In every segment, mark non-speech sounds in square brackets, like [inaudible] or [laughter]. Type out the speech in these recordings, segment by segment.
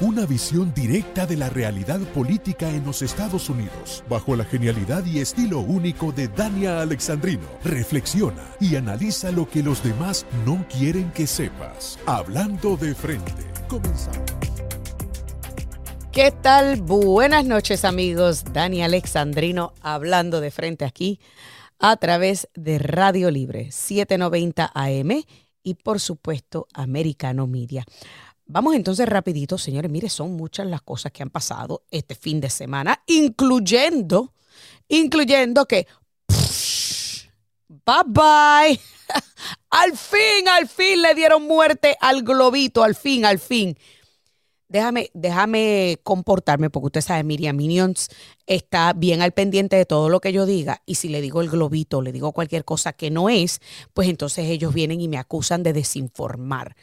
una visión directa de la realidad política en los Estados Unidos, bajo la genialidad y estilo único de Dania Alexandrino. Reflexiona y analiza lo que los demás no quieren que sepas. Hablando de frente. Comenzamos. ¿Qué tal? Buenas noches amigos. Dani Alexandrino hablando de frente aquí a través de Radio Libre 790 AM y por supuesto Americano Media. Vamos entonces rapidito, señores. Mire, son muchas las cosas que han pasado este fin de semana, incluyendo, incluyendo que, bye bye. [laughs] al fin, al fin le dieron muerte al globito, al fin, al fin déjame, déjame comportarme, porque usted sabe, Miriam Minions está bien al pendiente de todo lo que yo diga, y si le digo el globito, le digo cualquier cosa que no es, pues entonces ellos vienen y me acusan de desinformar.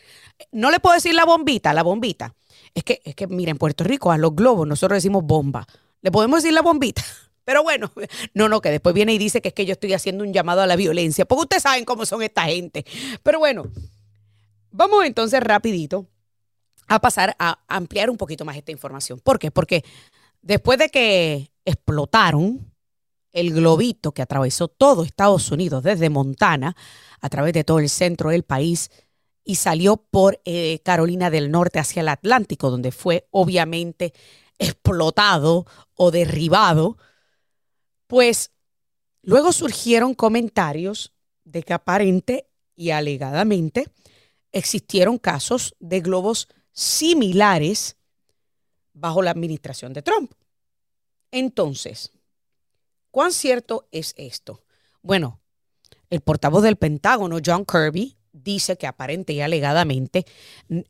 No le puedo decir la bombita, la bombita. Es que, es que, mira, en Puerto Rico a los globos nosotros decimos bomba. ¿Le podemos decir la bombita? [laughs] Pero bueno, [laughs] no, no, que después viene y dice que es que yo estoy haciendo un llamado a la violencia, porque ustedes saben cómo son esta gente. Pero bueno, vamos entonces rapidito a pasar a ampliar un poquito más esta información. ¿Por qué? Porque después de que explotaron el globito que atravesó todo Estados Unidos desde Montana a través de todo el centro del país y salió por eh, Carolina del Norte hacia el Atlántico, donde fue obviamente explotado o derribado, pues luego surgieron comentarios de que aparente y alegadamente existieron casos de globos similares bajo la administración de Trump. Entonces, ¿cuán cierto es esto? Bueno, el portavoz del Pentágono, John Kirby, dice que aparente y alegadamente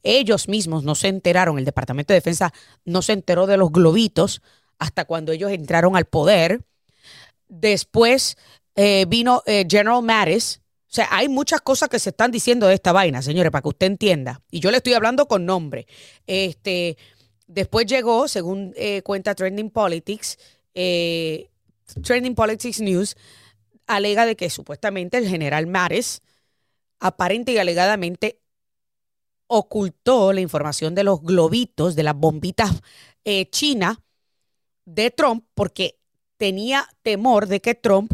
ellos mismos no se enteraron, el Departamento de Defensa no se enteró de los globitos hasta cuando ellos entraron al poder. Después eh, vino eh, General Mattis, o sea, hay muchas cosas que se están diciendo de esta vaina, señores, para que usted entienda. Y yo le estoy hablando con nombre. Este, después llegó, según eh, cuenta Trending Politics, Trending Politics News, alega de que supuestamente el general Mares aparente y alegadamente ocultó la información de los globitos, de las bombitas eh, chinas de Trump, porque tenía temor de que Trump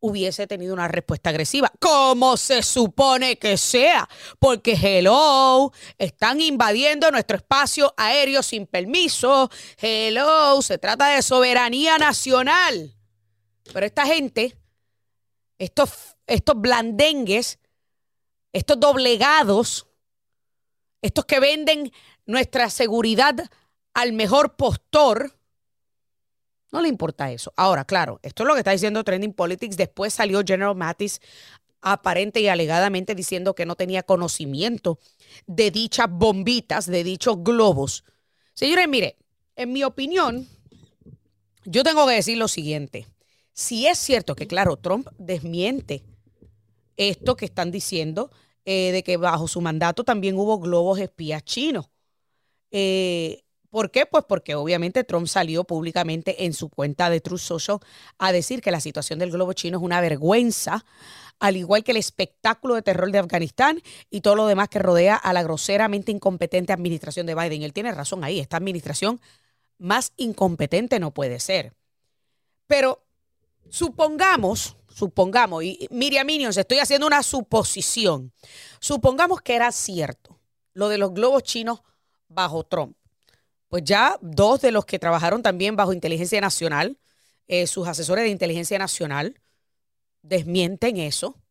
hubiese tenido una respuesta agresiva, como se supone que sea, porque hello, están invadiendo nuestro espacio aéreo sin permiso, hello, se trata de soberanía nacional. Pero esta gente, estos, estos blandengues, estos doblegados, estos que venden nuestra seguridad al mejor postor, no le importa eso. Ahora, claro, esto es lo que está diciendo Trending Politics. Después salió General Mattis aparente y alegadamente diciendo que no tenía conocimiento de dichas bombitas, de dichos globos. Señores, mire, en mi opinión, yo tengo que decir lo siguiente. Si es cierto que, claro, Trump desmiente esto que están diciendo, eh, de que bajo su mandato también hubo globos espías chinos. Eh, ¿Por qué? Pues porque obviamente Trump salió públicamente en su cuenta de Truth Social a decir que la situación del globo chino es una vergüenza, al igual que el espectáculo de terror de Afganistán y todo lo demás que rodea a la groseramente incompetente administración de Biden. Él tiene razón ahí, esta administración más incompetente no puede ser. Pero supongamos, supongamos, y Miriam Minions, estoy haciendo una suposición, supongamos que era cierto lo de los globos chinos bajo Trump pues ya dos de los que trabajaron también bajo inteligencia nacional, eh, sus asesores de inteligencia nacional, desmienten eso.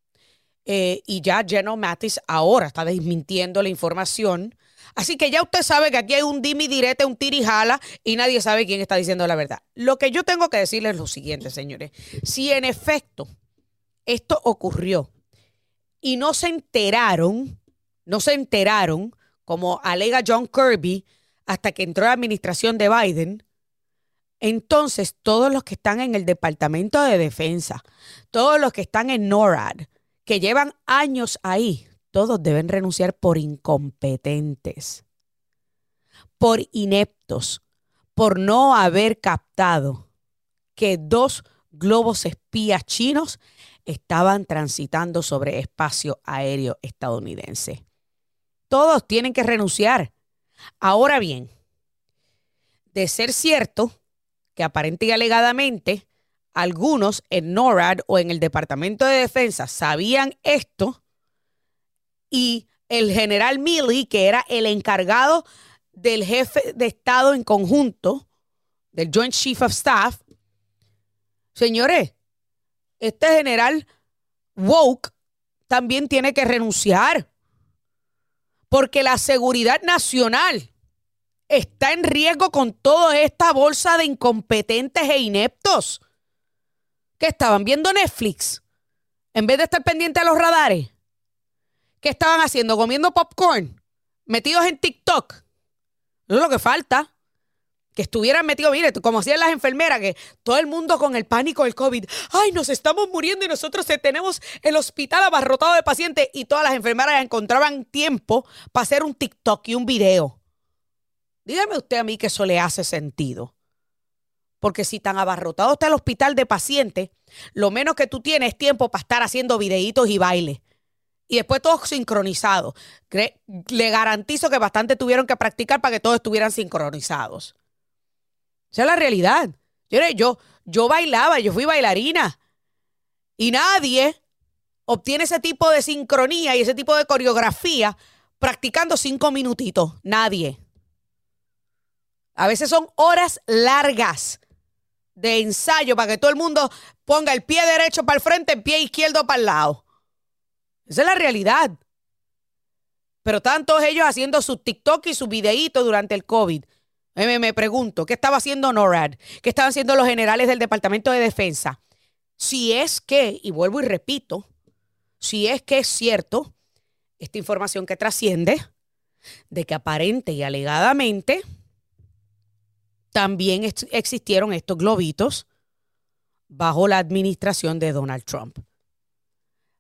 Eh, y ya General Mattis ahora está desmintiendo la información. Así que ya usted sabe que aquí hay un dimi direte, un tirijala y nadie sabe quién está diciendo la verdad. Lo que yo tengo que decirles es lo siguiente, señores. Si en efecto esto ocurrió y no se enteraron, no se enteraron, como alega John Kirby, hasta que entró la administración de Biden, entonces todos los que están en el Departamento de Defensa, todos los que están en NORAD, que llevan años ahí, todos deben renunciar por incompetentes, por ineptos, por no haber captado que dos globos espías chinos estaban transitando sobre espacio aéreo estadounidense. Todos tienen que renunciar. Ahora bien, de ser cierto que aparente y alegadamente algunos en NORAD o en el Departamento de Defensa sabían esto y el general Milley, que era el encargado del jefe de Estado en conjunto, del Joint Chief of Staff, señores, este general woke también tiene que renunciar porque la seguridad nacional está en riesgo con toda esta bolsa de incompetentes e ineptos que estaban viendo Netflix en vez de estar pendientes a los radares. ¿Qué estaban haciendo? Comiendo popcorn, metidos en TikTok. No es lo que falta. Que estuvieran metidos, mire, como hacían las enfermeras, que todo el mundo con el pánico del COVID. Ay, nos estamos muriendo y nosotros tenemos el hospital abarrotado de pacientes y todas las enfermeras encontraban tiempo para hacer un TikTok y un video. Dígame usted a mí que eso le hace sentido. Porque si tan abarrotado está el hospital de pacientes, lo menos que tú tienes es tiempo para estar haciendo videitos y bailes. Y después todos sincronizados. Le garantizo que bastante tuvieron que practicar para que todos estuvieran sincronizados. Esa es la realidad. Yo, yo, yo bailaba, yo fui bailarina. Y nadie obtiene ese tipo de sincronía y ese tipo de coreografía practicando cinco minutitos. Nadie. A veces son horas largas de ensayo para que todo el mundo ponga el pie derecho para el frente, el pie izquierdo para el lado. Esa es la realidad. Pero están todos ellos haciendo sus TikTok y sus videitos durante el COVID. Me, me pregunto, ¿qué estaba haciendo NORAD? ¿Qué estaban haciendo los generales del Departamento de Defensa? Si es que, y vuelvo y repito, si es que es cierto esta información que trasciende de que aparente y alegadamente también existieron estos globitos bajo la administración de Donald Trump.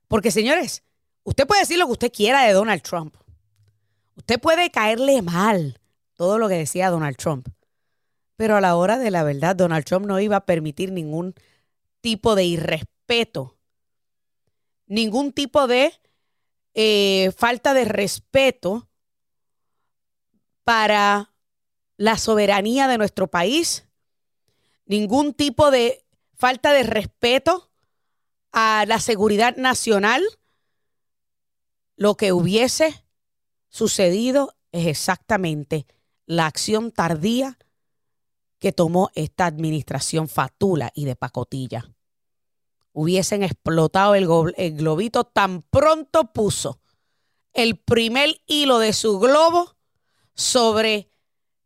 Porque señores, usted puede decir lo que usted quiera de Donald Trump. Usted puede caerle mal todo lo que decía Donald Trump. Pero a la hora de la verdad, Donald Trump no iba a permitir ningún tipo de irrespeto, ningún tipo de eh, falta de respeto para la soberanía de nuestro país, ningún tipo de falta de respeto a la seguridad nacional. Lo que hubiese sucedido es exactamente la acción tardía que tomó esta administración fatula y de pacotilla. Hubiesen explotado el, el globito tan pronto puso el primer hilo de su globo sobre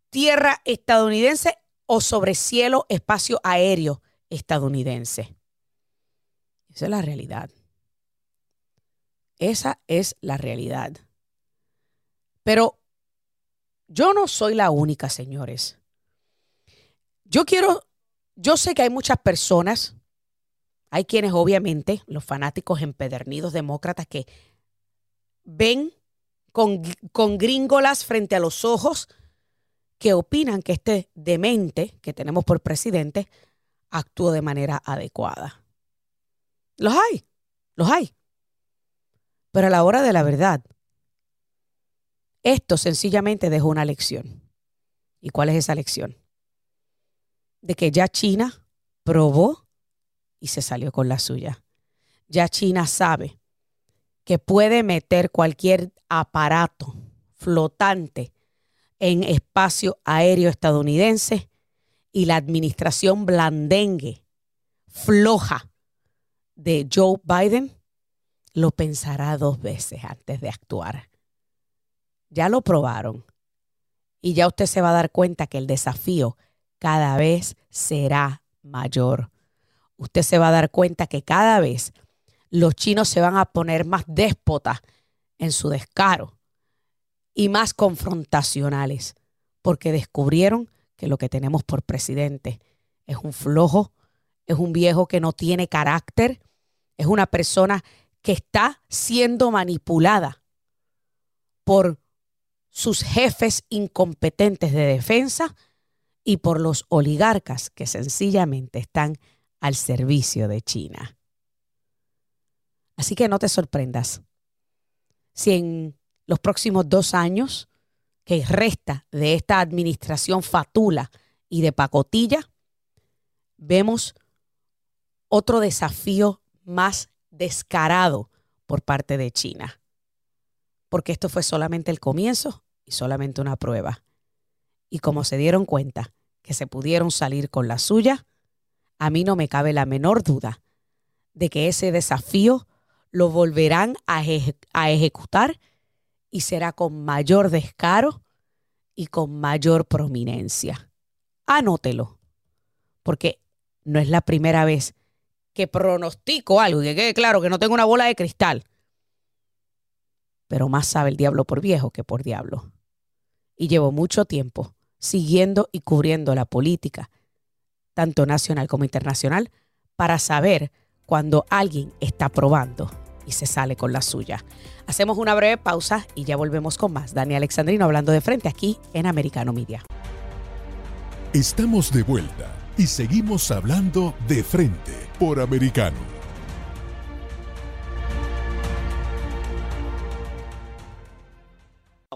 tierra estadounidense o sobre cielo, espacio aéreo estadounidense. Esa es la realidad. Esa es la realidad. Pero yo no soy la única, señores. Yo quiero, yo sé que hay muchas personas, hay quienes obviamente, los fanáticos empedernidos demócratas que ven con, con gringolas frente a los ojos que opinan que este demente que tenemos por presidente actuó de manera adecuada. Los hay, los hay. Pero a la hora de la verdad, esto sencillamente dejó una lección. ¿Y cuál es esa lección? De que ya China probó y se salió con la suya. Ya China sabe que puede meter cualquier aparato flotante en espacio aéreo estadounidense y la administración blandengue, floja de Joe Biden, lo pensará dos veces antes de actuar. Ya lo probaron y ya usted se va a dar cuenta que el desafío cada vez será mayor. Usted se va a dar cuenta que cada vez los chinos se van a poner más déspotas en su descaro y más confrontacionales, porque descubrieron que lo que tenemos por presidente es un flojo, es un viejo que no tiene carácter, es una persona que está siendo manipulada por sus jefes incompetentes de defensa y por los oligarcas que sencillamente están al servicio de China. Así que no te sorprendas si en los próximos dos años que resta de esta administración fatula y de pacotilla, vemos otro desafío más descarado por parte de China. Porque esto fue solamente el comienzo y solamente una prueba. Y como se dieron cuenta que se pudieron salir con la suya, a mí no me cabe la menor duda de que ese desafío lo volverán a, ejecutar y será con mayor descaro y con mayor prominencia. Anótelo, porque no es la primera vez que pronostico algo que quede claro que no tengo una bola de cristal. Pero más sabe el diablo por viejo que por diablo. Y llevo mucho tiempo siguiendo y cubriendo la política, tanto nacional como internacional, para saber cuando alguien está probando y se sale con la suya. Hacemos una breve pausa y ya volvemos con más. Dani Alexandrino hablando de frente aquí en Americano Media. Estamos de vuelta y seguimos hablando de frente por Americano.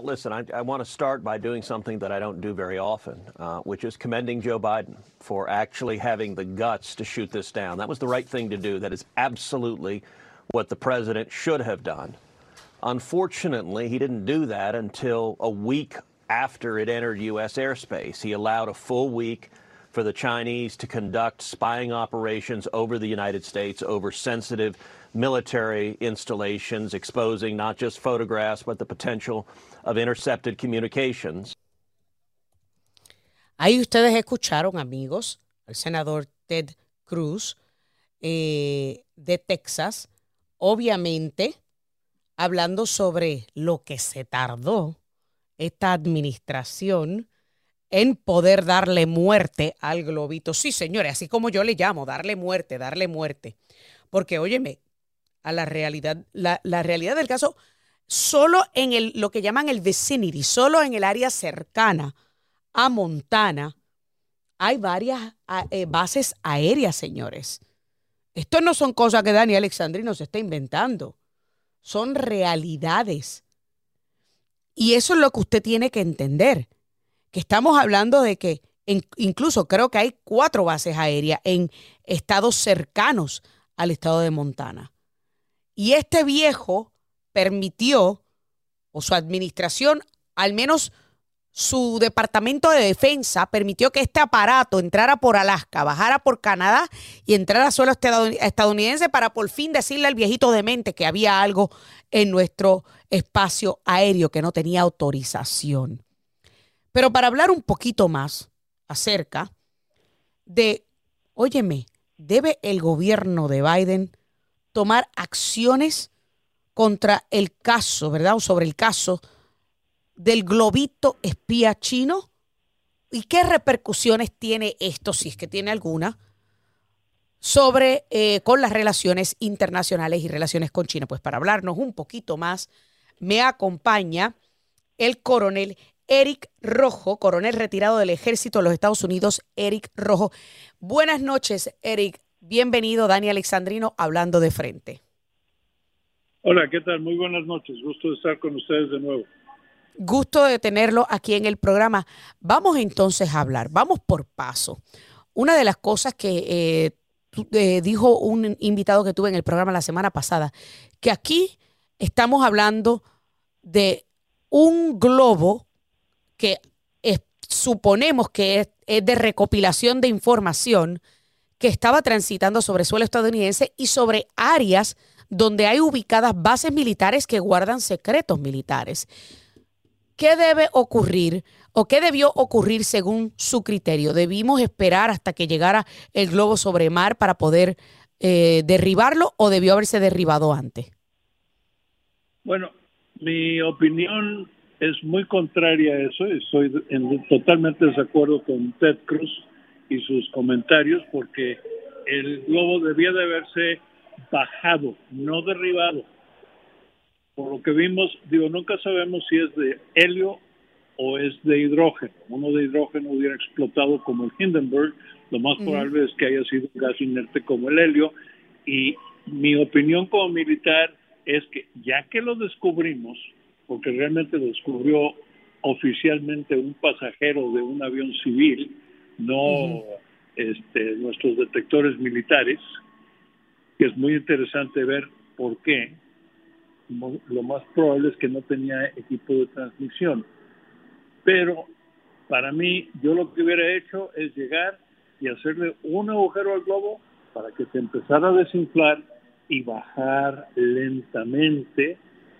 Listen, I, I, want to start by doing something that I don't do very often, uh, which is commending Joe Biden for actually having the guts to shoot this down. That was the right thing to do. That is absolutely what the president should have done. Unfortunately, he didn't do that until a week after it entered U.S. airspace. He allowed a full week for the Chinese to conduct spying operations over the United States over sensitive military installations, exposing not just photographs, but the potential of intercepted communications. Ahí ustedes escucharon, amigos, al senador Ted Cruz eh, de Texas, obviamente hablando sobre lo que se tardó esta administración en poder darle muerte al globito. Sí, señores, así como yo le llamo, darle muerte, darle muerte. Porque, óyeme, a la realidad, la, realidad del caso, solo en el, lo que llaman el vicinity, solo en el área cercana a Montana, hay varias eh, bases aéreas, señores. Esto no son cosas que Dani Alexandrino se está inventando, son realidades. Y eso es lo que usted tiene que entender, que estamos hablando de que incluso creo que hay cuatro bases aéreas en estados cercanos al estado de Montana. Y este viejo permitió, o su administración, al menos su departamento de defensa permitió que este aparato entrara por Alaska, bajara por Canadá y entrara a suelo estadounidense para por fin decirle al viejito demente que había algo en nuestro espacio aéreo que no tenía autorización. Pero para hablar un poquito más acerca de, óyeme, ¿debe el gobierno de Biden tomar acciones contra el caso, verdad? O sobre el caso del globito espía chino? ¿Y qué repercusiones tiene esto, si es que tiene alguna, sobre eh, con las relaciones internacionales y relaciones con China? Pues para hablarnos un poquito más, me acompaña el coronel Eric Rojo, coronel retirado del ejército de los Estados Unidos, Eric Rojo. Buenas noches, Eric. Bienvenido, Dani Alexandrino, hablando de frente. Hola, ¿qué tal? Muy buenas noches. Gusto de estar con ustedes de nuevo. Gusto de tenerlo aquí en el programa. Vamos entonces a hablar, vamos por paso. Una de las cosas que eh, eh, dijo un invitado que tuve en el programa la semana pasada, que aquí estamos hablando de un globo que suponemos que es, de recopilación de información que estaba transitando sobre suelo estadounidense y sobre áreas donde hay ubicadas bases militares que guardan secretos militares. ¿Qué debe ocurrir o qué debió ocurrir según su criterio? ¿Debimos esperar hasta que llegara el globo sobre mar para poder eh, derribarlo o debió haberse derribado antes? Bueno, mi opinión es muy contraria a eso. Estoy en totalmente desacuerdo con Ted Cruz y sus comentarios porque el globo debía de haberse bajado, no derribado por lo que vimos, digo, nunca sabemos si es de helio o es de hidrógeno. Uno de hidrógeno hubiera explotado como el Hindenburg, lo más probable es que haya sido un gas inerte como el helio. Y mi opinión como militar es que ya que lo descubrimos, porque realmente descubrió oficialmente un pasajero de un avión civil, no este, nuestros detectores militares, que es muy interesante ver por qué. Lo más probable es que no tenía equipo de transmisión. Pero para mí, yo lo que hubiera hecho es llegar y hacerle un agujero al globo para que se empezara a desinflar y bajar lentamente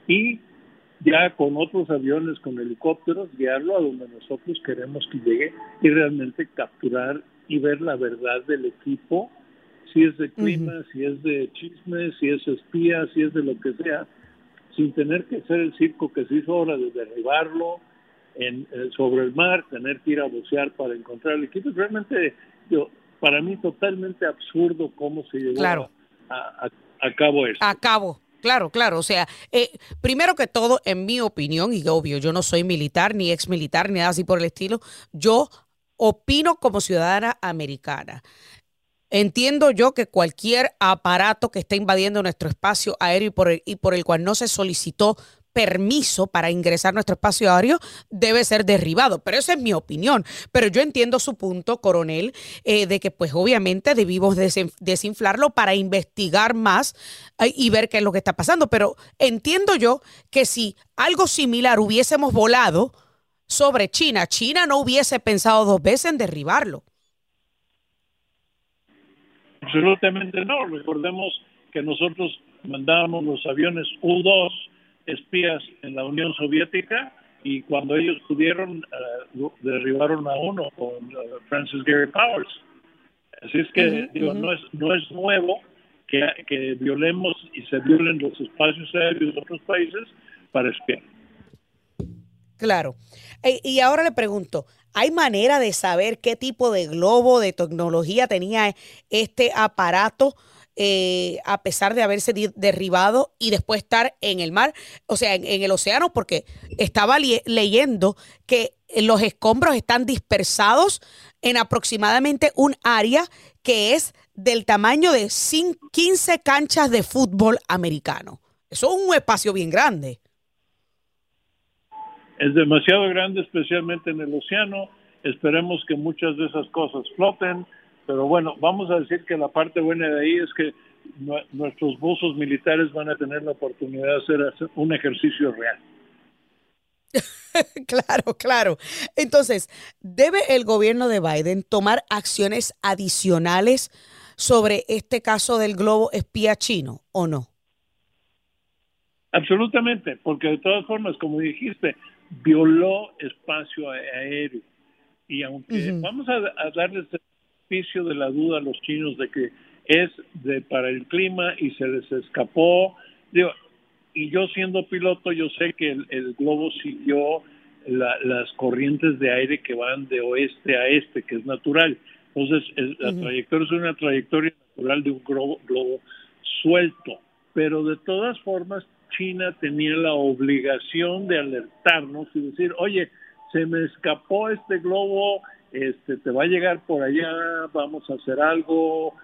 y ya con otros aviones, con helicópteros, guiarlo a donde nosotros queremos que llegue y realmente capturar y ver la verdad del equipo, si es de clima, si es de chismes, si es espía, si es de lo que sea, sin tener que hacer el circo que se hizo ahora de derribarlo en, eh, sobre el mar, tener que ir a bucear para encontrar el equipo. Realmente, yo, para mí, totalmente absurdo cómo se llevó a, a, cabo eso. A cabo. Claro, claro. O sea, eh, primero que todo, en mi opinión, y obvio, yo no soy militar, ni ex militar, ni nada así por el estilo, yo opino como ciudadana americana. Entiendo yo que cualquier aparato que esté invadiendo nuestro espacio aéreo y por el, y por el cual no se solicitó permiso para ingresar nuestro espacio aéreo debe ser derribado. Pero esa es mi opinión. Pero yo entiendo su punto, coronel, eh, de que pues obviamente debimos desinflarlo para investigar más eh, y ver qué es lo que está pasando. Pero entiendo yo que si algo similar hubiésemos volado sobre China, China no hubiese pensado dos veces en derribarlo. Absolutamente no. Recordemos que nosotros mandábamos los aviones U-2 espías en la Unión Soviética y cuando ellos pudieron uh, derribaron a uno con uh, Francis Gary Powers. Así es que digo, no es no es nuevo que, que violemos y se violen los espacios aéreos de otros países para espiar. Claro. E, y ahora le pregunto, ¿hay manera de saber qué tipo de globo de tecnología tenía este aparato? Eh, a pesar de haberse derribado y después estar en el mar, o sea, en, el océano, porque estaba leyendo que los escombros están dispersados en aproximadamente un área que es del tamaño de 15 canchas de fútbol americano. Eso es un espacio bien grande. Es demasiado grande, especialmente en el océano. Esperemos que muchas de esas cosas floten pero bueno, vamos a decir que la parte buena de ahí es que nuestros buzos militares van a tener la oportunidad de hacer un ejercicio real. [laughs] claro, claro. Entonces, ¿debe el gobierno de Biden tomar acciones adicionales sobre este caso del globo espía chino o no? Absolutamente, porque de todas formas, como dijiste, violó espacio aéreo. Y aunque vamos a, a darles de la duda a los chinos de que es de para el clima y se les escapó. Digo, y yo siendo piloto, yo sé que el, globo siguió las corrientes de aire que van de oeste a este, que es natural. Entonces, la trayectoria es una trayectoria natural de un globo, globo suelto. Pero de todas formas, China tenía la obligación de alertarnos y decir, oye, se me escapó este globo este, te va a llegar por allá, vamos a hacer algo.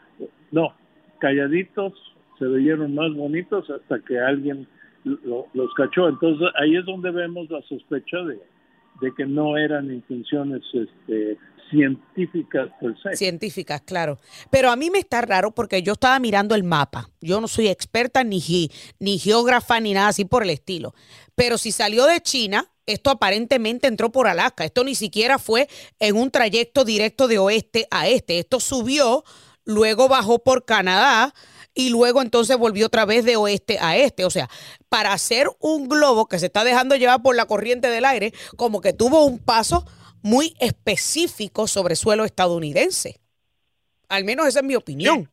No, calladitos, se veían más bonitos hasta que alguien los cachó. Entonces ahí es donde vemos la sospecha de, de que no eran intenciones este, científicas. Científicas, claro. Pero a mí me está raro porque yo estaba mirando el mapa. Yo no soy experta ni, ni geógrafa ni nada así por el estilo. Pero si salió de China, esto aparentemente entró por Alaska. Esto ni siquiera fue en un trayecto directo de oeste a este. Esto subió, luego bajó por Canadá y luego entonces volvió otra vez de oeste a este. O sea, para hacer un globo que se está dejando llevar por la corriente del aire, como que tuvo un paso muy específico sobre suelo estadounidense. Al menos esa es mi opinión.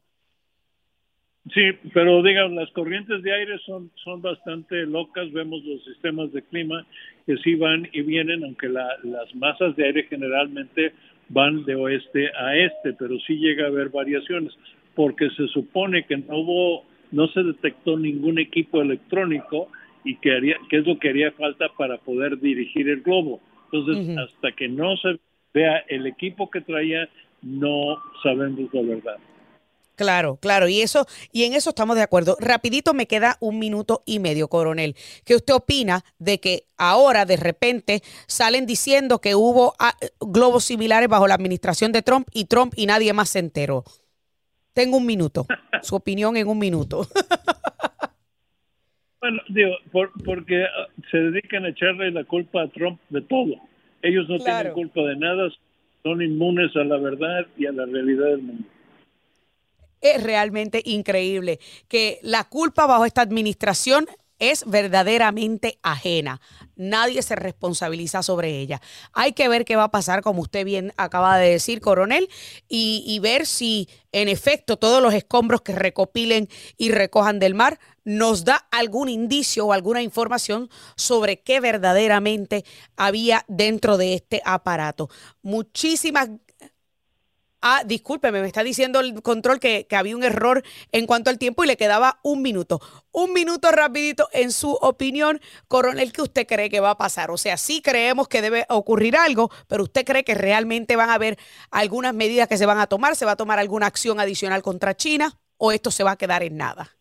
Sí, pero digan, las corrientes de aire son, son bastante locas, vemos los sistemas de clima que sí van y vienen, aunque las masas de aire generalmente van de oeste a este, pero sí llega a haber variaciones, porque se supone que no hubo, no se detectó ningún equipo electrónico y que, haría, que es lo que haría falta para poder dirigir el globo. Entonces, hasta que no se vea el equipo que traía, no sabemos la verdad. Claro, claro, y eso, y en eso estamos de acuerdo. Rapidito me queda un minuto y medio, coronel. ¿Qué usted opina de que ahora de repente salen diciendo que hubo ah, globos similares bajo la administración de Trump y Trump y nadie más se enteró? Tengo un minuto. Su [laughs] opinión en un minuto. [laughs] bueno, digo, porque ah, se dedican a echarle la culpa a Trump de todo. Ellos no tienen culpa de nada, son inmunes a la verdad y a la realidad del mundo es realmente increíble que la culpa bajo esta administración es verdaderamente ajena. Nadie se responsabiliza sobre ella. Hay que ver qué va a pasar, como usted bien acaba de decir, coronel, y, ver si en efecto todos los escombros que recopilen y recojan del mar nos da algún indicio o alguna información sobre qué verdaderamente había dentro de este aparato. Muchísimas Ah, discúlpeme, me está diciendo el control que, había un error en cuanto al tiempo y le quedaba un minuto. Un minuto rapidito, en su opinión, coronel, ¿qué usted cree que va a pasar? O sea, sí creemos que debe ocurrir algo, pero ¿usted cree que realmente van a haber algunas medidas que se van a tomar? ¿Se va a tomar alguna acción adicional contra China o esto se va a quedar en nada?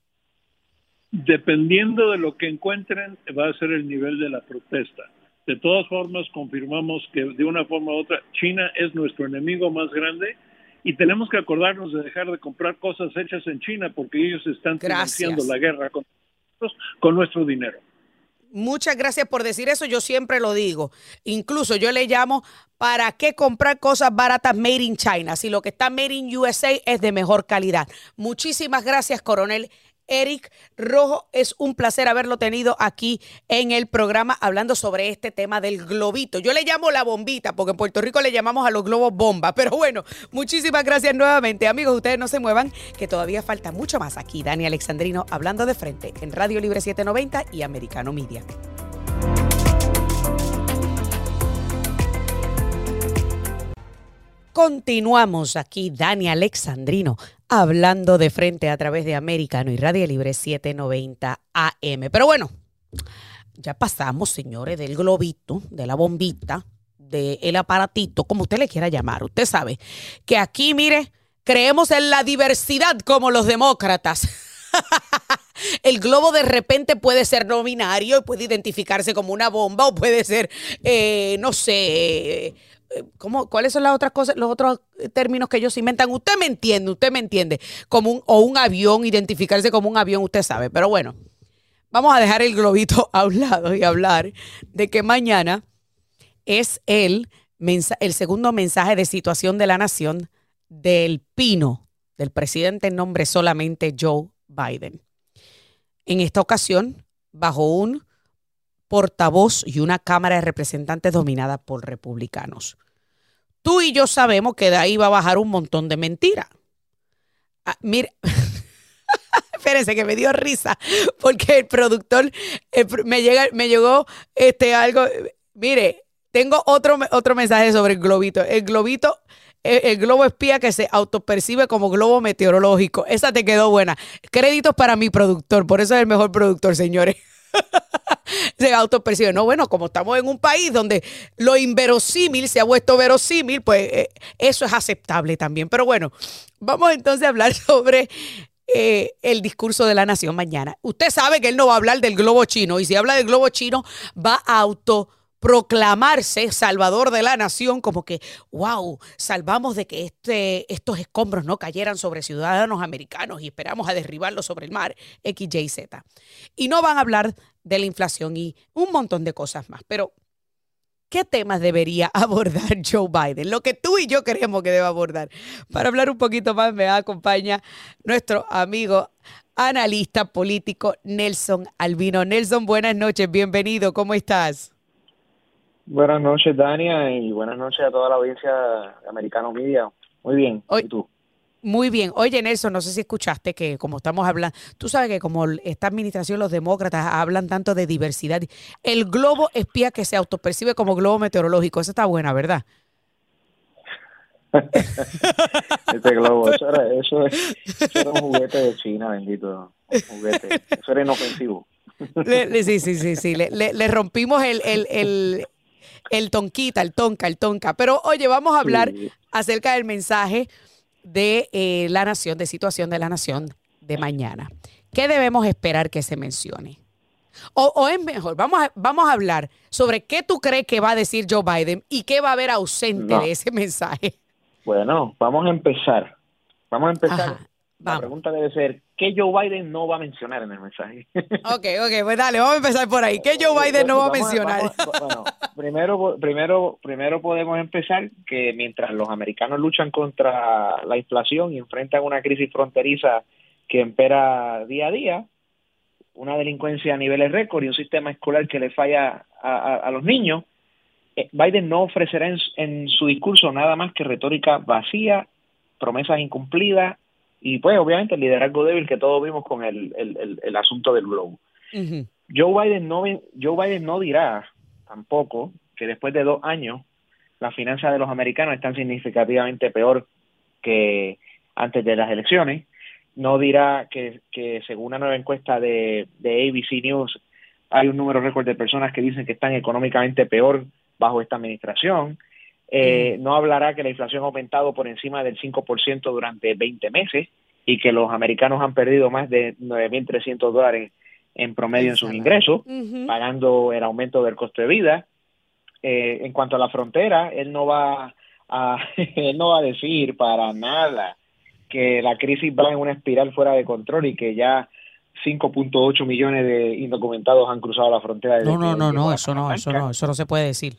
Dependiendo de lo que encuentren, va a ser el nivel de la protesta. De todas formas, confirmamos que de una forma u otra, China es nuestro enemigo más grande y tenemos que acordarnos de dejar de comprar cosas hechas en China porque ellos están financiando la guerra con, con nuestro dinero. Muchas gracias por decir eso, yo siempre lo digo. Incluso yo le llamo, ¿para qué comprar cosas baratas made in China si lo que está made in USA es de mejor calidad? Muchísimas gracias, coronel. Eric Rojo. Es un placer haberlo tenido aquí en el programa hablando sobre este tema del globito. Yo le llamo la bombita, porque en Puerto Rico le llamamos a los globos bomba. Pero bueno, muchísimas gracias nuevamente. Amigos, ustedes no se muevan, que todavía falta mucho más aquí. Dani Alexandrino hablando de frente en Radio Libre 790 y Americano Media. Continuamos aquí, Dani Alexandrino, hablando de frente a través de Americano y Radio Libre 790 AM. Pero bueno, ya pasamos, señores, del globito, de la bombita, del aparatito, como usted le quiera llamar. Usted sabe que aquí, mire, creemos en la diversidad como los demócratas. [laughs] El globo de repente puede ser no binario y puede identificarse como una bomba o puede ser, eh, no sé, ¿cómo, ¿cuáles son las otras cosas, los otros términos que ellos inventan? Usted me entiende, usted me entiende. Como un, o un avión, identificarse como un avión, usted sabe. Pero bueno, vamos a dejar el globito [laughs] a un lado y hablar de que mañana es el, el segundo mensaje de situación de la nación del Pino, del presidente en nombre solamente Joe Biden. En esta ocasión, bajo un portavoz y una Cámara de Representantes dominada por republicanos. Tú y yo sabemos que de ahí va a bajar un montón de mentiras. Ah, mira, [laughs] espérense que me dio risa porque el productor me, llega, me llegó este algo. Mire, tengo otro, otro mensaje sobre el globito. El globito el, globo espía que se autopercibe como globo meteorológico. Esa te quedó buena. Créditos para mi productor, por eso es el mejor productor, señores. [laughs] [laughs] se autopercibe. No, bueno, como estamos en un país donde lo inverosímil se ha vuelto verosímil, pues eh, eso es aceptable también. Pero bueno, vamos entonces a hablar [laughs] sobre eh, el discurso de la nación mañana. Usted sabe que él no va a hablar del globo chino y si habla del globo chino va a auto proclamarse salvador de la nación, como que, wow, salvamos de que este, estos escombros no cayeran sobre ciudadanos americanos y esperamos a derribarlos sobre el mar, X, Y, Z. Y no van a hablar de la inflación y un montón de cosas más. Pero, ¿qué temas debería [laughs] abordar Joe Biden? Lo que tú y yo queremos que deba abordar. Para hablar un poquito más me acompaña nuestro amigo analista político Nelson Albino. Nelson, buenas noches, bienvenido, ¿cómo estás? Buenas noches, Dania, y buenas noches a toda la audiencia de Americano Media. Muy bien, ¿y tú? Muy bien. Oye, Nelson, no sé si escuchaste que como estamos hablando, tú sabes que como esta administración, los demócratas hablan tanto de diversidad, el globo espía que se autopercibe como globo meteorológico, eso está buena, ¿verdad? [laughs] este globo, [laughs] eso era, eso, era un juguete de China, bendito, un juguete, eso era inofensivo. sí, sí, sí, sí, le, le, rompimos el, el el tonquita, el tonca, el tonca. Pero oye, vamos a hablar acerca del mensaje de eh, la nación, de situación de la nación de mañana. ¿Qué debemos esperar que se mencione? O, es mejor, vamos a, vamos a hablar sobre qué tú crees que va a decir Joe Biden y qué va a haber ausente de ese mensaje. Bueno, vamos a empezar. Vamos a empezar. La pregunta debe ser, ¿qué Joe Biden no va a mencionar en el mensaje? [laughs] Ok, ok, pues dale, vamos a empezar por ahí. ¿Qué Joe Biden no va a mencionar? [laughs] bueno, primero, primero, primero podemos empezar que mientras los americanos luchan contra la inflación y enfrentan una crisis fronteriza que empera día a día, una delincuencia a niveles récord y un sistema escolar que le falla a, los niños, eh, Biden no ofrecerá en, su discurso nada más que retórica vacía, promesas incumplidas y pues obviamente el liderazgo débil que todos vimos con el, el, asunto del globo. Joe, Biden no, Joe Biden no dirá tampoco que después de dos años las finanzas de los americanos están significativamente peor que antes de las elecciones no dirá que, que según una nueva encuesta de, de ABC News hay un número récord de personas que dicen que están económicamente peor bajo esta administración. Eh, no hablará que la inflación ha aumentado por encima del 5% durante 20 meses y que los americanos han perdido más de 9.300 dólares en promedio en sus ingresos, pagando el aumento del costo de vida. Eh, en cuanto a la frontera, él no va a, [laughs] él no va a decir para nada que la crisis va en una espiral fuera de control y que ya 5.8 millones de indocumentados han cruzado la frontera. No, no, no, no, eso no, eso no, eso no se puede decir.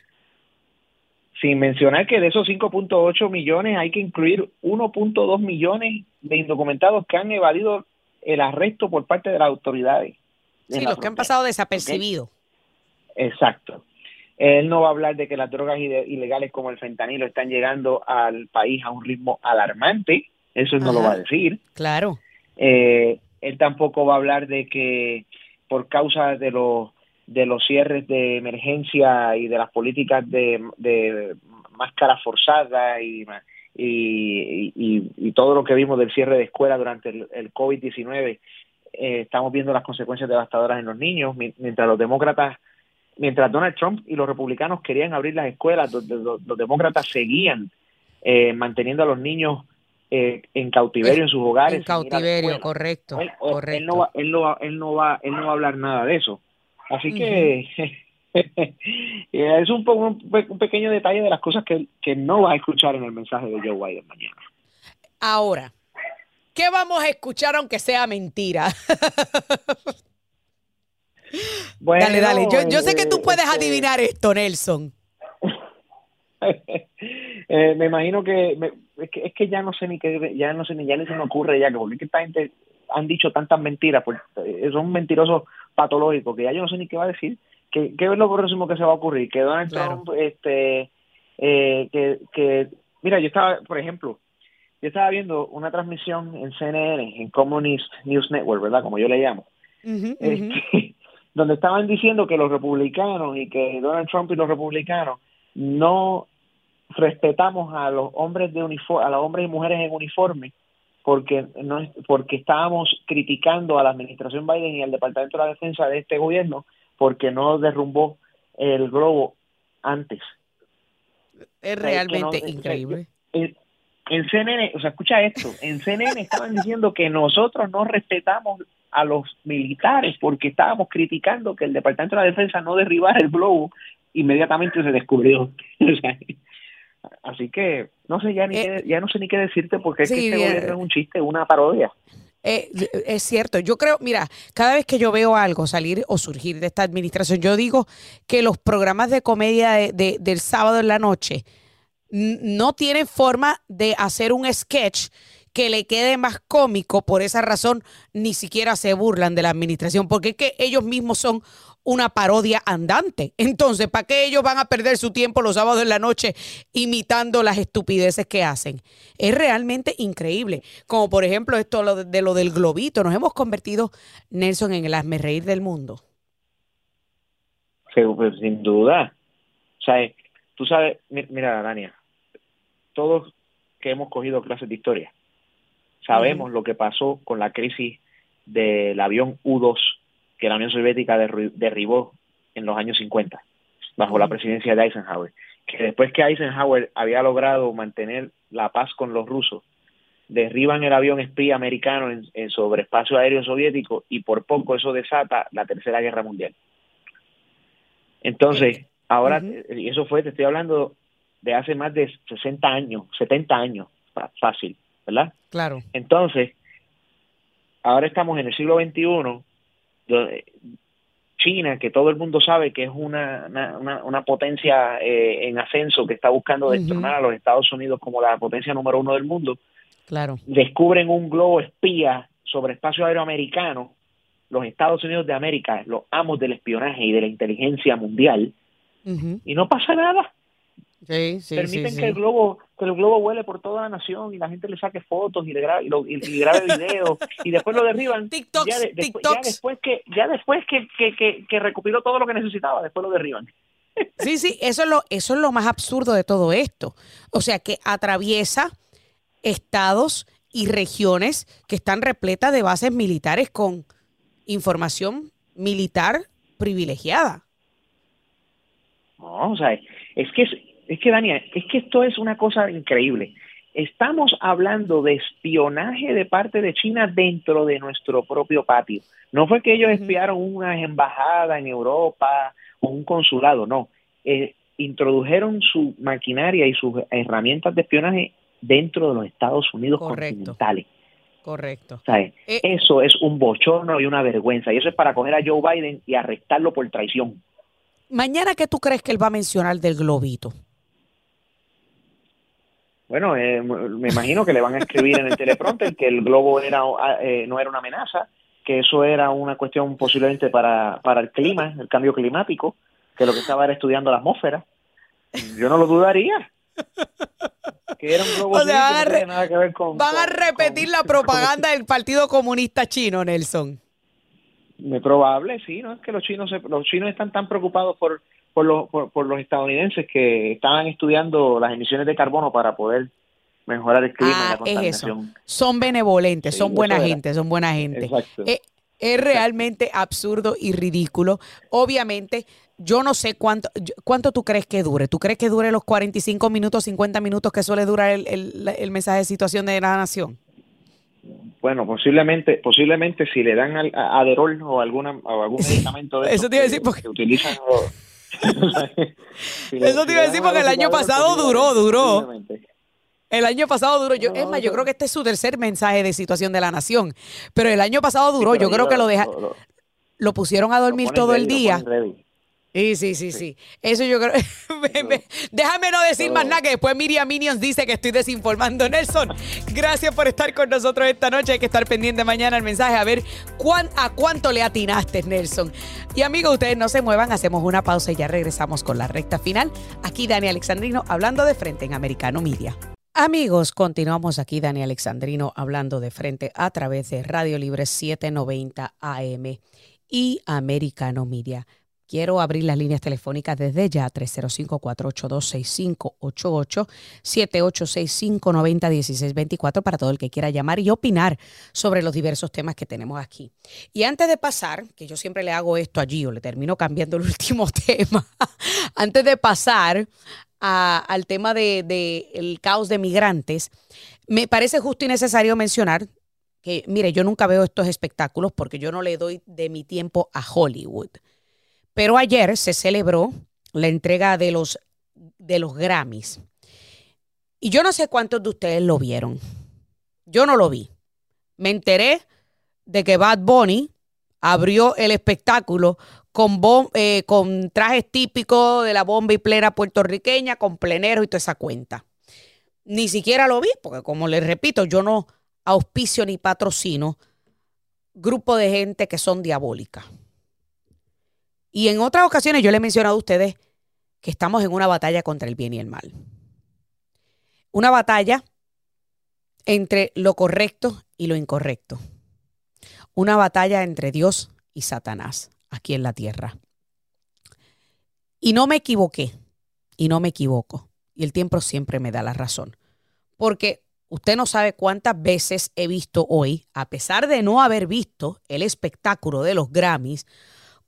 Sin mencionar que de esos 5.8 millones hay que incluir 1.2 millones de indocumentados que han evadido el arresto por parte de las autoridades. Sí, los que han pasado desapercibidos. Exacto. Él no va a hablar de que las drogas ilegales como el fentanilo están llegando al país a un ritmo alarmante eso no lo va a decir. Claro. Eh, él tampoco va a hablar de que por causa de los de los cierres de emergencia y de las políticas de, de máscara forzada y, y, todo lo que vimos del cierre de escuela durante el, COVID-19, eh, estamos viendo las consecuencias devastadoras en los niños, mientras los demócratas, mientras Donald Trump y los republicanos querían abrir las escuelas, los, demócratas seguían eh, manteniendo a los niños eh, en cautiverio en sus hogares. En cautiverio, correcto. Él, no va, él, no va, él, no va, él no va a hablar nada de eso. Así que [laughs] es un, un, pequeño detalle de las cosas que, que no va a escuchar en el mensaje de Joe Biden mañana. Ahora, ¿qué vamos a escuchar aunque sea mentira? [laughs] dale, dale. Yo, yo sé que tú puedes este adivinar esto, Nelson. [laughs] Eh, me imagino que, es que es que ya no sé ni qué ya no sé ni ya ni se me ocurre ya que porque esta gente han dicho tantas mentiras pues eh, son mentirosos patológicos que ya yo no sé ni qué va a decir que qué es lo próximo que se va a ocurrir que Donald Trump este eh, que que mira yo estaba por ejemplo yo estaba viendo una transmisión en CNN en Communist News Network verdad como yo le llamo. Este, [laughs] donde estaban diciendo que los republicanos y que Donald Trump y los republicanos no respetamos a los hombres de uniforme, a los hombres y mujeres en uniforme porque no porque estábamos criticando a la administración Biden y al Departamento de la Defensa de este gobierno porque no derrumbó el globo antes. Es realmente increíble. En, en, CNN, o sea, escucha esto, en CNN estaban diciendo que nosotros no respetamos a los militares porque estábamos criticando que el Departamento de la Defensa no derribara el globo, inmediatamente se descubrió. [laughs] Así que no sé ya ni eh, ya no sé ni qué decirte porque es que este gobierno es un chiste, una parodia. Eh, es cierto, yo creo, mira, cada vez que yo veo algo salir o surgir de esta administración, yo digo que los programas de comedia de, del sábado en la noche no tienen forma de hacer un sketch que le quede más cómico, por esa razón ni siquiera se burlan de la administración, porque es que ellos mismos son una parodia andante. Entonces, ¿para qué ellos van a perder su tiempo los sábados en la noche imitando las estupideces que hacen? Es realmente increíble. Como por ejemplo esto de, lo del globito. Nos hemos convertido, Nelson, en el asme reír del mundo. Pues, sin duda. O sea, tú sabes, mira, Dania, todos que hemos cogido clases de historia, sabemos lo que pasó con la crisis del avión U-2 que la Unión Soviética derribó en los años 50, bajo la presidencia de Eisenhower. Que después que Eisenhower había logrado mantener la paz con los rusos, derriban el avión espía americano en, sobre espacio aéreo soviético y por poco eso desata la Tercera Guerra Mundial. Entonces, ahora, y eso fue, te estoy hablando de hace más de 60 años, 70 años, fácil, ¿verdad? Claro. Entonces, ahora estamos en el siglo XXI, China, que todo el mundo sabe que es una, una, potencia eh, en ascenso que está buscando destronar a los Estados Unidos como la potencia número uno del mundo, claro. descubren un globo espía sobre espacio aéreo americano, los Estados Unidos de América, los amos del espionaje y de la inteligencia mundial, y no pasa nada. Permiten que el globo que el globo vuele por toda la nación y la gente le saque fotos y le grabe, y, grabe videos y después lo derriban. [laughs] ya, después que ya después que, que, que, recopiló todo lo que necesitaba, después lo derriban. [laughs] Sí, sí, eso es lo eso es lo más absurdo de todo esto. O sea, que atraviesa estados y regiones que están repletas de bases militares con información militar privilegiada. No, o sea, es que es que, Daniel, es que esto es una cosa increíble. Estamos hablando de espionaje de parte de China dentro de nuestro propio patio. No fue que ellos espiaron una embajada en Europa o un consulado, no. Eh, introdujeron su maquinaria y sus herramientas de espionaje dentro de los Estados Unidos continentales. Correcto. Eh, eso es un bochorno y una vergüenza. Y eso es para coger a Joe Biden y arrestarlo por traición. Mañana, ¿qué tú crees que él va a mencionar del globito? Bueno, eh, me imagino que le van a escribir en el teleprompter que el globo era eh, no era una amenaza, que eso era una cuestión posiblemente para, para el clima, el cambio climático, que lo que estaba era estudiando la atmósfera. Yo no lo dudaría. Que era un globo van, a, nada que ver con, van a repetir la [laughs] propaganda del Partido Comunista Chino, Nelson. Muy probable, sí, ¿no? Es que los chinos, los chinos están tan preocupados por por los, por, los estadounidenses que estaban estudiando las emisiones de carbono para poder mejorar el clima y la ah, contaminación. Son benevolentes, son buena gente, son buena gente. Eh, es realmente absurdo y ridículo. Obviamente, yo no sé cuánto, cuánto tú crees que dure. ¿Tú crees que dure los 45 minutos, 50 minutos que suele durar el, mensaje de situación de la nación? Bueno, posiblemente, posiblemente si le dan a, Aderol o alguna o algún [laughs] medicamento de eso te decir porque que utilizan [laughs] [laughs] Eso te iba a decir porque el año pasado duró, duró. El año pasado duró. Yo, es más, yo creo que este es su tercer mensaje de situación de la nación. Pero el año pasado duró. yo creo que lo deja, lo pusieron a dormir todo el día. Sí, sí, sí, sí. Eso yo creo. [laughs] Déjame no decir más nada, que después Miriam Minions dice que estoy desinformando. Nelson, gracias por estar con nosotros esta noche. Hay que estar pendiente mañana el mensaje a ver a cuánto le atinaste, Nelson. Y amigos, ustedes no se muevan, hacemos una pausa y ya regresamos con la recta final. Aquí Dani Alexandrino hablando de frente en Americano Media. Amigos, continuamos aquí Dani Alexandrino hablando de frente a través de Radio Libre 790 AM y Americano Media. Quiero abrir las líneas telefónicas desde ya, 305-482-6588, 7865-901624 para todo el que quiera llamar y opinar sobre los diversos temas que tenemos aquí. Y antes de pasar, que yo siempre le hago esto a Gio, le termino cambiando el [laughs] último tema, antes de pasar al tema del de, el caos de migrantes, me parece justo y necesario mencionar que, mire, yo nunca veo estos espectáculos porque yo no le doy de mi tiempo a Hollywood. Pero ayer se celebró la entrega de los, de los Grammys. Y yo no sé cuántos de ustedes lo vieron. Yo no lo vi. Me enteré de que Bad Bunny abrió el espectáculo con, eh, con trajes típicos de la bomba y plena puertorriqueña, con pleneros y toda esa cuenta. Ni siquiera lo vi, porque como les repito, yo no auspicio ni patrocino grupo de gente que son diabólicas. Y en otras ocasiones yo le he mencionado a ustedes que estamos en una batalla contra el bien y el mal. Una batalla entre lo correcto y lo incorrecto. Una batalla entre Dios y Satanás aquí en la tierra. Y no me equivoqué, y no me equivoco. Y el tiempo siempre me da la razón. Porque usted no sabe cuántas veces he visto hoy, a pesar de no haber visto el espectáculo de los Grammys,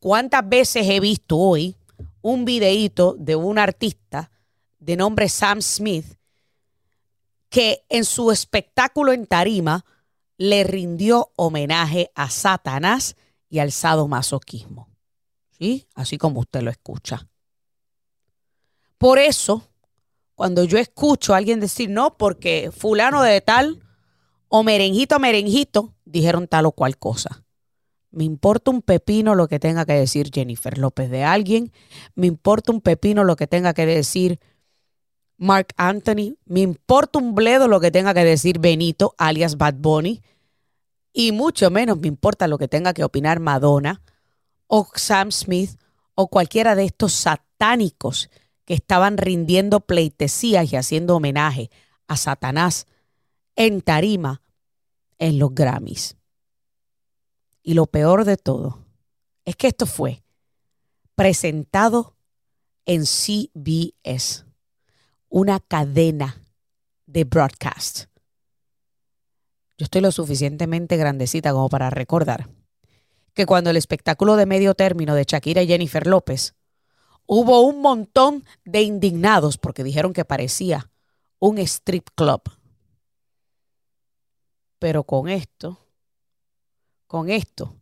¿Cuántas veces he visto hoy un videíto de un artista de nombre Sam Smith que en su espectáculo en tarima le rindió homenaje a Satanás y al sadomasoquismo. ¿Sí? Así como usted lo escucha. Por eso, cuando yo escucho a alguien decir, no, porque fulano de tal o merenjito, merenjito, dijeron tal o cual cosa. Me importa un pepino lo que tenga que decir Jennifer López de alguien. Me importa un pepino lo que tenga que decir Mark Anthony. Me importa un bledo lo que tenga que decir Benito, alias Bad Bunny. Y mucho menos me importa lo que tenga que opinar Madonna o Sam Smith o cualquiera de estos satánicos que estaban rindiendo pleitesías y haciendo homenaje a Satanás en tarima en los Grammys. Y lo peor de todo es que esto fue presentado en CBS, una cadena de broadcast. Yo estoy lo suficientemente grandecita como para recordar que cuando el espectáculo de medio término de Shakira y Jennifer López, hubo un montón de indignados porque dijeron que parecía un strip club. Pero con esto, con esto,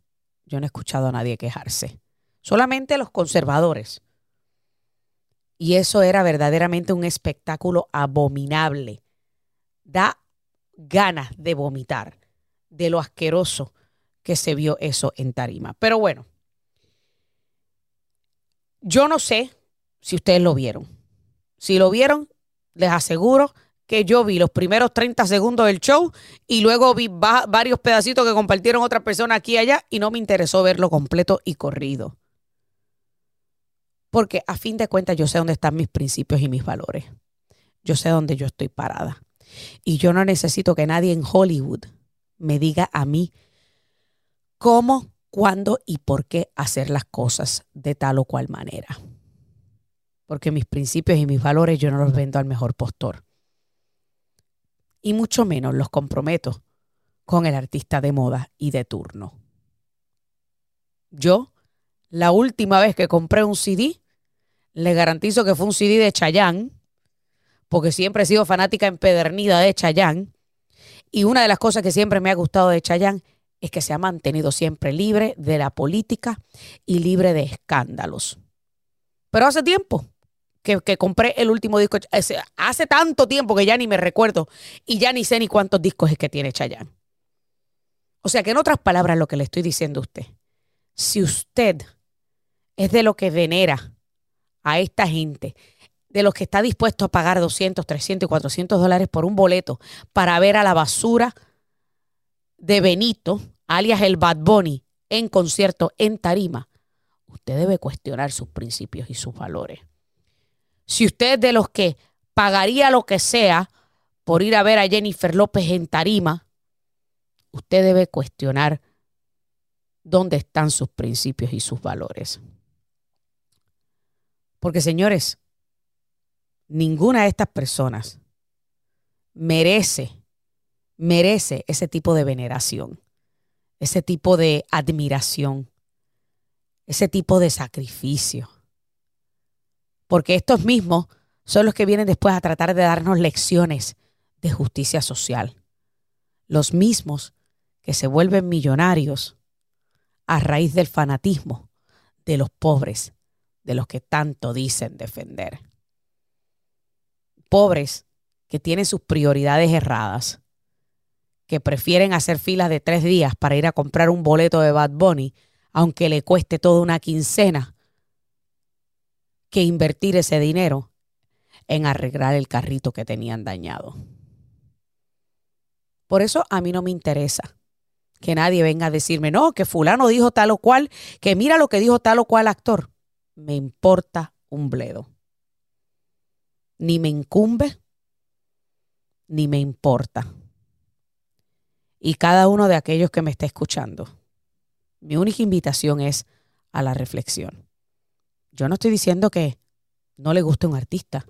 yo no he escuchado a nadie quejarse. Solamente los conservadores. Y eso era verdaderamente un espectáculo abominable. Da ganas de vomitar de lo asqueroso que se vio eso en Tarima. Pero bueno, yo no sé si ustedes lo vieron. Si lo vieron, les aseguro que yo vi los primeros 30 segundos del show y luego vi varios pedacitos que compartieron otras personas aquí y allá y no me interesó verlo completo y corrido. Porque a fin de cuentas yo sé dónde están mis principios y mis valores. Yo sé dónde yo estoy parada. Y yo no necesito que nadie en Hollywood me diga a mí cómo, cuándo y por qué hacer las cosas de tal o cual manera. Porque mis principios y mis valores yo no los vendo al mejor postor y mucho menos los comprometo con el artista de moda y de turno. Yo, la última vez que compré un CD, le garantizo que fue un CD de Chayanne, porque siempre he sido fanática empedernida de Chayanne. Y una de las cosas que siempre me ha gustado de Chayanne es que se ha mantenido siempre libre de la política y libre de escándalos. Pero hace tiempo que, compré el último disco. Hace, tanto tiempo que ya ni me recuerdo y ya ni sé ni cuántos discos es que tiene Chayanne. O sea que en otras palabras lo que le estoy diciendo a usted, si usted es de lo que venera a esta gente, de los que está dispuesto a pagar 200, 300 y 400 dólares por un boleto para ver a la basura de Benito, alias el Bad Bunny, en concierto en tarima, usted debe cuestionar sus principios y sus valores. Si usted es de los que pagaría lo que sea por ir a ver a Jennifer López en tarima, usted debe cuestionar dónde están sus principios y sus valores. Porque señores, ninguna de estas personas merece, merece ese tipo de veneración, ese tipo de admiración, ese tipo de sacrificio porque estos mismos son los que vienen después a tratar de darnos lecciones de justicia social. Los mismos que se vuelven millonarios a raíz del fanatismo de los pobres, de los que tanto dicen defender. Pobres que tienen sus prioridades erradas, que prefieren hacer filas de tres días para ir a comprar un boleto de Bad Bunny, aunque le cueste toda una quincena, que invertir ese dinero en arreglar el carrito que tenían dañado. Por eso a mí no me interesa que nadie venga a decirme, no, que fulano dijo tal o cual, que mira lo que dijo tal o cual actor. Me importa un bledo. Ni me incumbe, ni me importa. Y cada uno de aquellos que me está escuchando, mi única invitación es a la reflexión. Yo no estoy diciendo que no le guste un artista.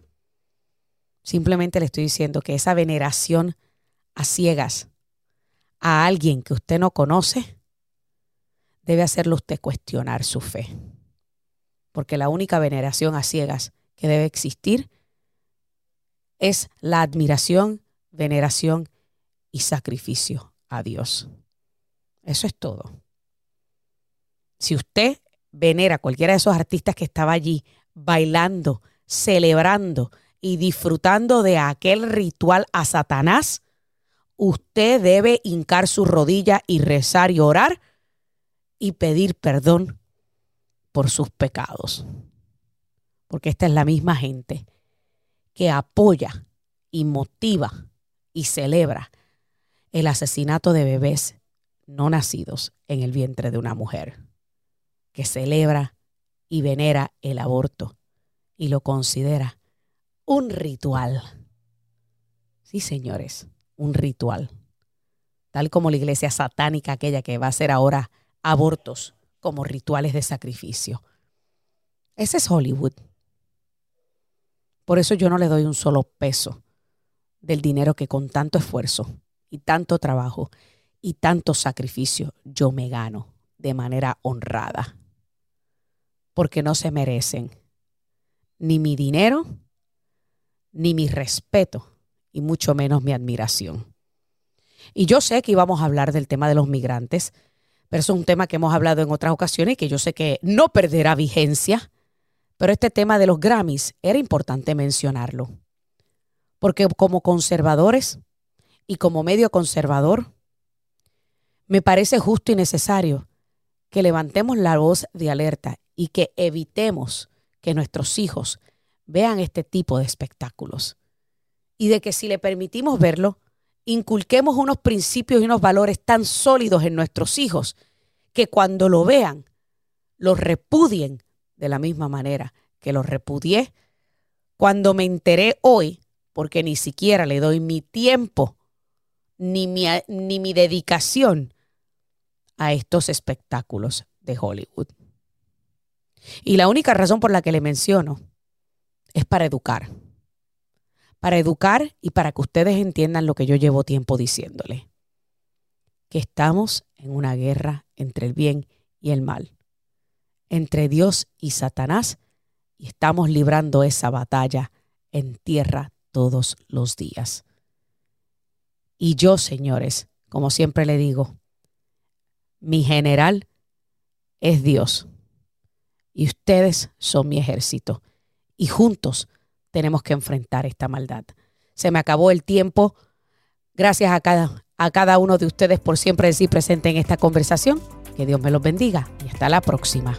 Simplemente le estoy diciendo que esa veneración a ciegas a alguien que usted no conoce debe hacerlo usted cuestionar su fe. Porque la única veneración a ciegas que debe existir es la admiración, veneración y sacrificio a Dios. Eso es todo. Si usted venera cualquiera de esos artistas que estaba allí bailando, celebrando y disfrutando de aquel ritual a Satanás, usted debe hincar su rodilla y rezar y orar y pedir perdón por sus pecados. Porque esta es la misma gente que apoya y motiva y celebra el asesinato de bebés no nacidos en el vientre de una mujer, que celebra y venera el aborto y lo considera un ritual. Sí, señores, un ritual. Tal como la iglesia satánica, aquella que va a hacer ahora abortos como rituales de sacrificio. Ese es Hollywood. Por eso yo no le doy un solo peso del dinero que con tanto esfuerzo y tanto trabajo y tanto sacrificio yo me gano de manera honrada. Porque no se merecen ni mi dinero, ni mi respeto, y mucho menos mi admiración. Y yo sé que íbamos a hablar del tema de los migrantes, pero es un tema que hemos hablado en otras ocasiones y que yo sé que no perderá vigencia. Pero este tema de los Grammys era importante mencionarlo. Porque como conservadores y como medio conservador, me parece justo y necesario que levantemos la voz de alerta y que evitemos que nuestros hijos vean este tipo de espectáculos. Y de que si le permitimos verlo, inculquemos unos principios y unos valores tan sólidos en nuestros hijos que cuando lo vean, los repudien de la misma manera que los repudié cuando me enteré hoy, porque ni siquiera le doy mi tiempo ni mi, ni mi dedicación a estos espectáculos de Hollywood. Y la única razón por la que le menciono es para educar. Para educar y para que ustedes entiendan lo que yo llevo tiempo diciéndole. Que estamos en una guerra entre el bien y el mal. Entre Dios y Satanás. Y estamos librando esa batalla en tierra todos los días. Y yo, señores, como siempre le digo, mi general es Dios y ustedes son mi ejército. Y juntos tenemos que enfrentar esta maldad. Se me acabó el tiempo. Gracias a cada, a cada uno de ustedes por siempre decir presente en esta conversación. Que Dios me los bendiga y hasta la próxima.